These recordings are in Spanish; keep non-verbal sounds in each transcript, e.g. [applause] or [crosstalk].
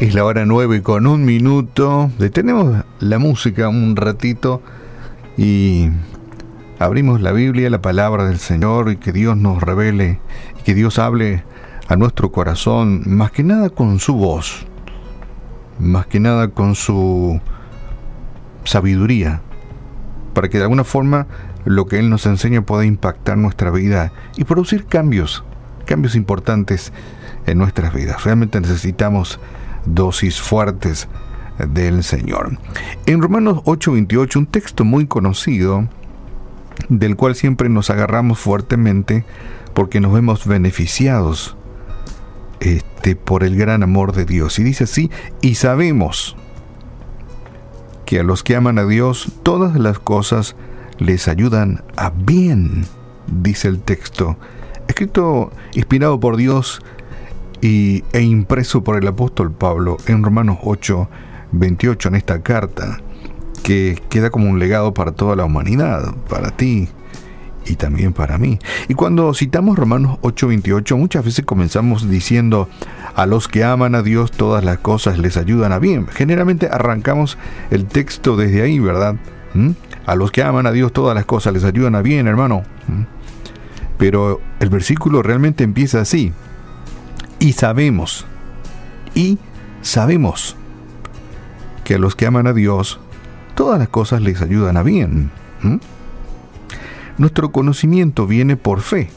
Es la hora nueve con un minuto. Detenemos la música un ratito y abrimos la Biblia, la palabra del Señor y que Dios nos revele y que Dios hable a nuestro corazón, más que nada con su voz, más que nada con su sabiduría, para que de alguna forma lo que Él nos enseña pueda impactar nuestra vida y producir cambios, cambios importantes en nuestras vidas. Realmente necesitamos dosis fuertes del Señor. En Romanos 8:28, un texto muy conocido, del cual siempre nos agarramos fuertemente porque nos vemos beneficiados este, por el gran amor de Dios. Y dice así, y sabemos que a los que aman a Dios todas las cosas les ayudan a bien, dice el texto, escrito, inspirado por Dios y, e impreso por el apóstol Pablo en Romanos 8, 28, en esta carta, que queda como un legado para toda la humanidad, para ti y también para mí. Y cuando citamos Romanos 8, 28, muchas veces comenzamos diciendo, a los que aman a Dios todas las cosas les ayudan a bien. Generalmente arrancamos el texto desde ahí, ¿verdad? ¿Mm? A los que aman a Dios todas las cosas les ayudan a bien, hermano. ¿Mm? Pero el versículo realmente empieza así y sabemos, y sabemos que a los que aman a Dios, todas las cosas les ayudan a bien. Nuestro conocimiento viene por fe.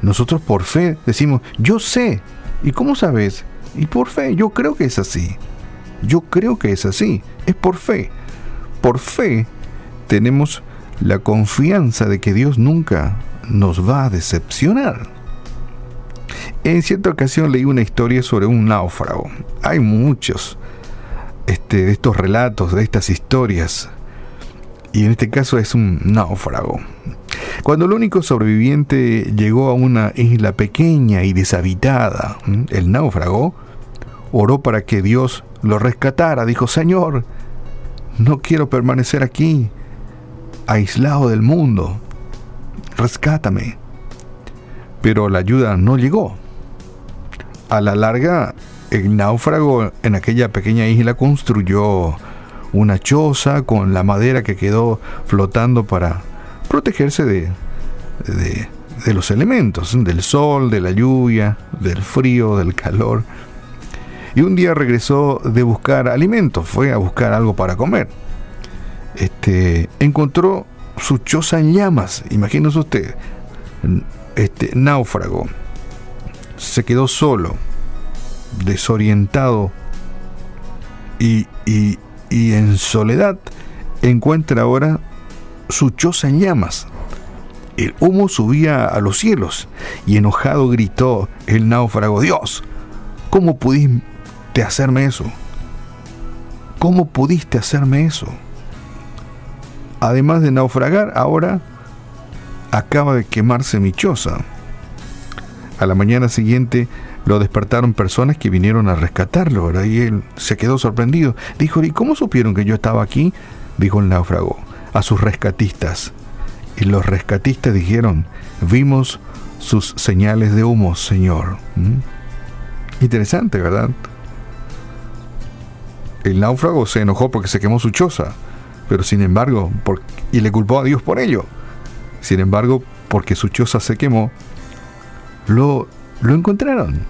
Nosotros por fe decimos, yo sé. ¿Y cómo sabes? Y por fe, yo creo que es así. Yo creo que es así. Es por fe. Por fe tenemos la confianza de que Dios nunca nos va a decepcionar. En cierta ocasión leí una historia sobre un náufrago. Hay muchos este, de estos relatos, de estas historias. Y en este caso es un náufrago. Cuando el único sobreviviente llegó a una isla pequeña y deshabitada, el náufrago oró para que Dios lo rescatara. Dijo, Señor, no quiero permanecer aquí, aislado del mundo. Rescátame. Pero la ayuda no llegó a la larga, el náufrago en aquella pequeña isla construyó una choza con la madera que quedó flotando para protegerse de, los elementos, del sol, de la lluvia, del frío, del calor. Y un día regresó de buscar alimentos, fue a buscar algo para comer. Este, encontró su choza en llamas, imagínese usted, este náufrago se quedó solo, desorientado y, en soledad encuentra ahora su choza en llamas. El humo subía a los cielos y enojado gritó el náufrago, Dios, ¿cómo pudiste hacerme eso? ¿Cómo pudiste hacerme eso? Además de naufragar, ahora acaba de quemarse mi choza. A la mañana siguiente lo despertaron personas que vinieron a rescatarlo, ¿verdad? Y él se quedó sorprendido. Dijo, ¿y cómo supieron que yo estaba aquí? Dijo el náufrago, a sus rescatistas. Y los rescatistas dijeron, vimos sus señales de humo, Señor. ¿Mm? Interesante, ¿verdad? El náufrago se enojó porque se quemó su choza, pero sin embargo, y le culpó a Dios por ello. Sin embargo, porque su choza se quemó, lo, lo encontraron.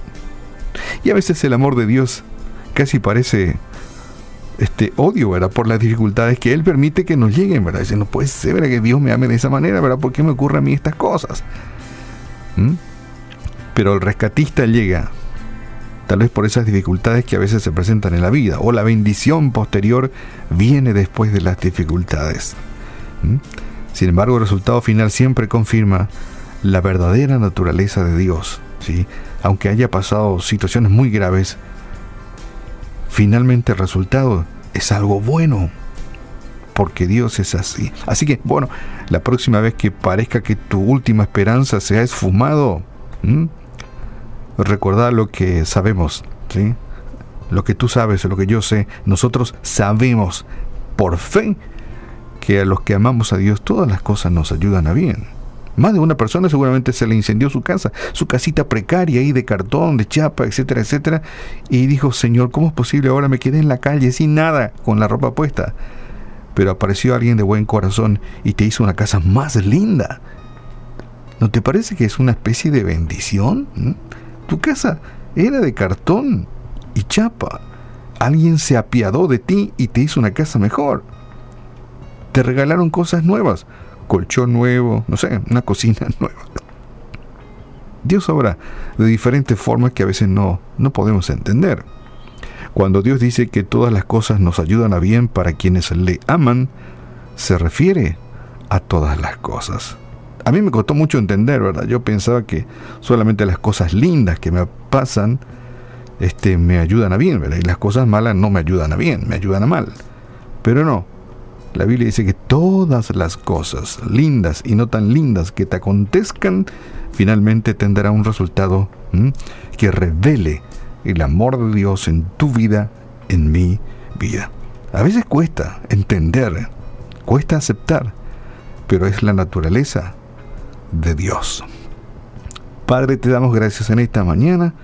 Y a veces el amor de Dios casi parece este odio, ¿verdad? Por las dificultades que Él permite que nos lleguen, ¿verdad? Dice, no puede ser, ¿verdad? Que Dios me ame de esa manera, ¿verdad? ¿Por qué me ocurren a mí estas cosas? ¿Mm? Pero el rescatista llega, tal vez por esas dificultades que a veces se presentan en la vida, o la bendición posterior viene después de las dificultades. ¿Mm? Sin embargo, el resultado final siempre confirma la verdadera naturaleza de Dios, ¿sí? aunque haya pasado situaciones muy graves, finalmente el resultado es algo bueno, porque Dios es así. Así que, bueno, la próxima vez que parezca que tu última esperanza se ha esfumado, recordad lo que sabemos, ¿sí? lo que tú sabes, lo que yo sé, nosotros sabemos por fe que a los que amamos a Dios todas las cosas nos ayudan a bien. Más de una persona seguramente se le incendió su casa, su casita precaria ahí de cartón, de chapa, etcétera, etcétera. Y dijo, Señor, ¿cómo es posible? Ahora me quedé en la calle sin nada, con la ropa puesta. Pero apareció alguien de buen corazón y te hizo una casa más linda. ¿No te parece que es una especie de bendición? ¿Mm? Tu casa era de cartón y chapa. Alguien se apiadó de ti y te hizo una casa mejor. Te regalaron cosas nuevas colchón nuevo, no sé, una cocina [laughs] nueva. Dios obra de diferentes formas que a veces no, no podemos entender. Cuando Dios dice que todas las cosas nos ayudan a bien para quienes le aman, se refiere a todas las cosas. A mí me costó mucho entender, ¿verdad? Yo pensaba que solamente las cosas lindas que me pasan este, me ayudan a bien, ¿verdad? Y las cosas malas no me ayudan a bien, me ayudan a mal. Pero no, la Biblia dice que todas las cosas lindas y no tan lindas que te acontezcan, finalmente tendrá un resultado que revele el amor de Dios en tu vida, en mi vida. A veces cuesta entender, cuesta aceptar, pero es la naturaleza de Dios. Padre, te damos gracias en esta mañana.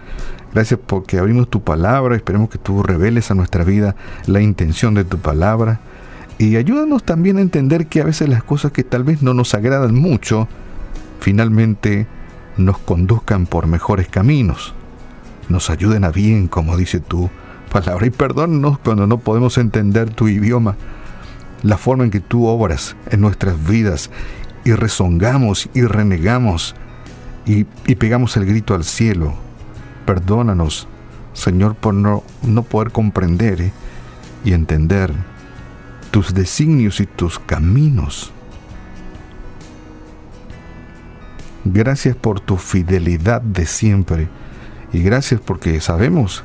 Gracias porque abrimos tu palabra. Esperemos que tú reveles a nuestra vida la intención de tu palabra. Y ayúdanos también a entender que a veces las cosas que tal vez no nos agradan mucho, finalmente nos conduzcan por mejores caminos, nos ayuden a bien, como dice tu palabra. Y perdónnos cuando no podemos entender tu idioma, la forma en que tú obras en nuestras vidas y rezongamos y renegamos y, pegamos el grito al cielo. Perdónanos, Señor, por no, no poder comprender ¿eh? y entender tus designios y tus caminos. Gracias por tu fidelidad de siempre y gracias porque sabemos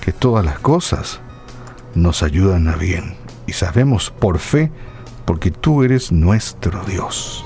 que todas las cosas nos ayudan a bien y sabemos por fe porque tú eres nuestro Dios.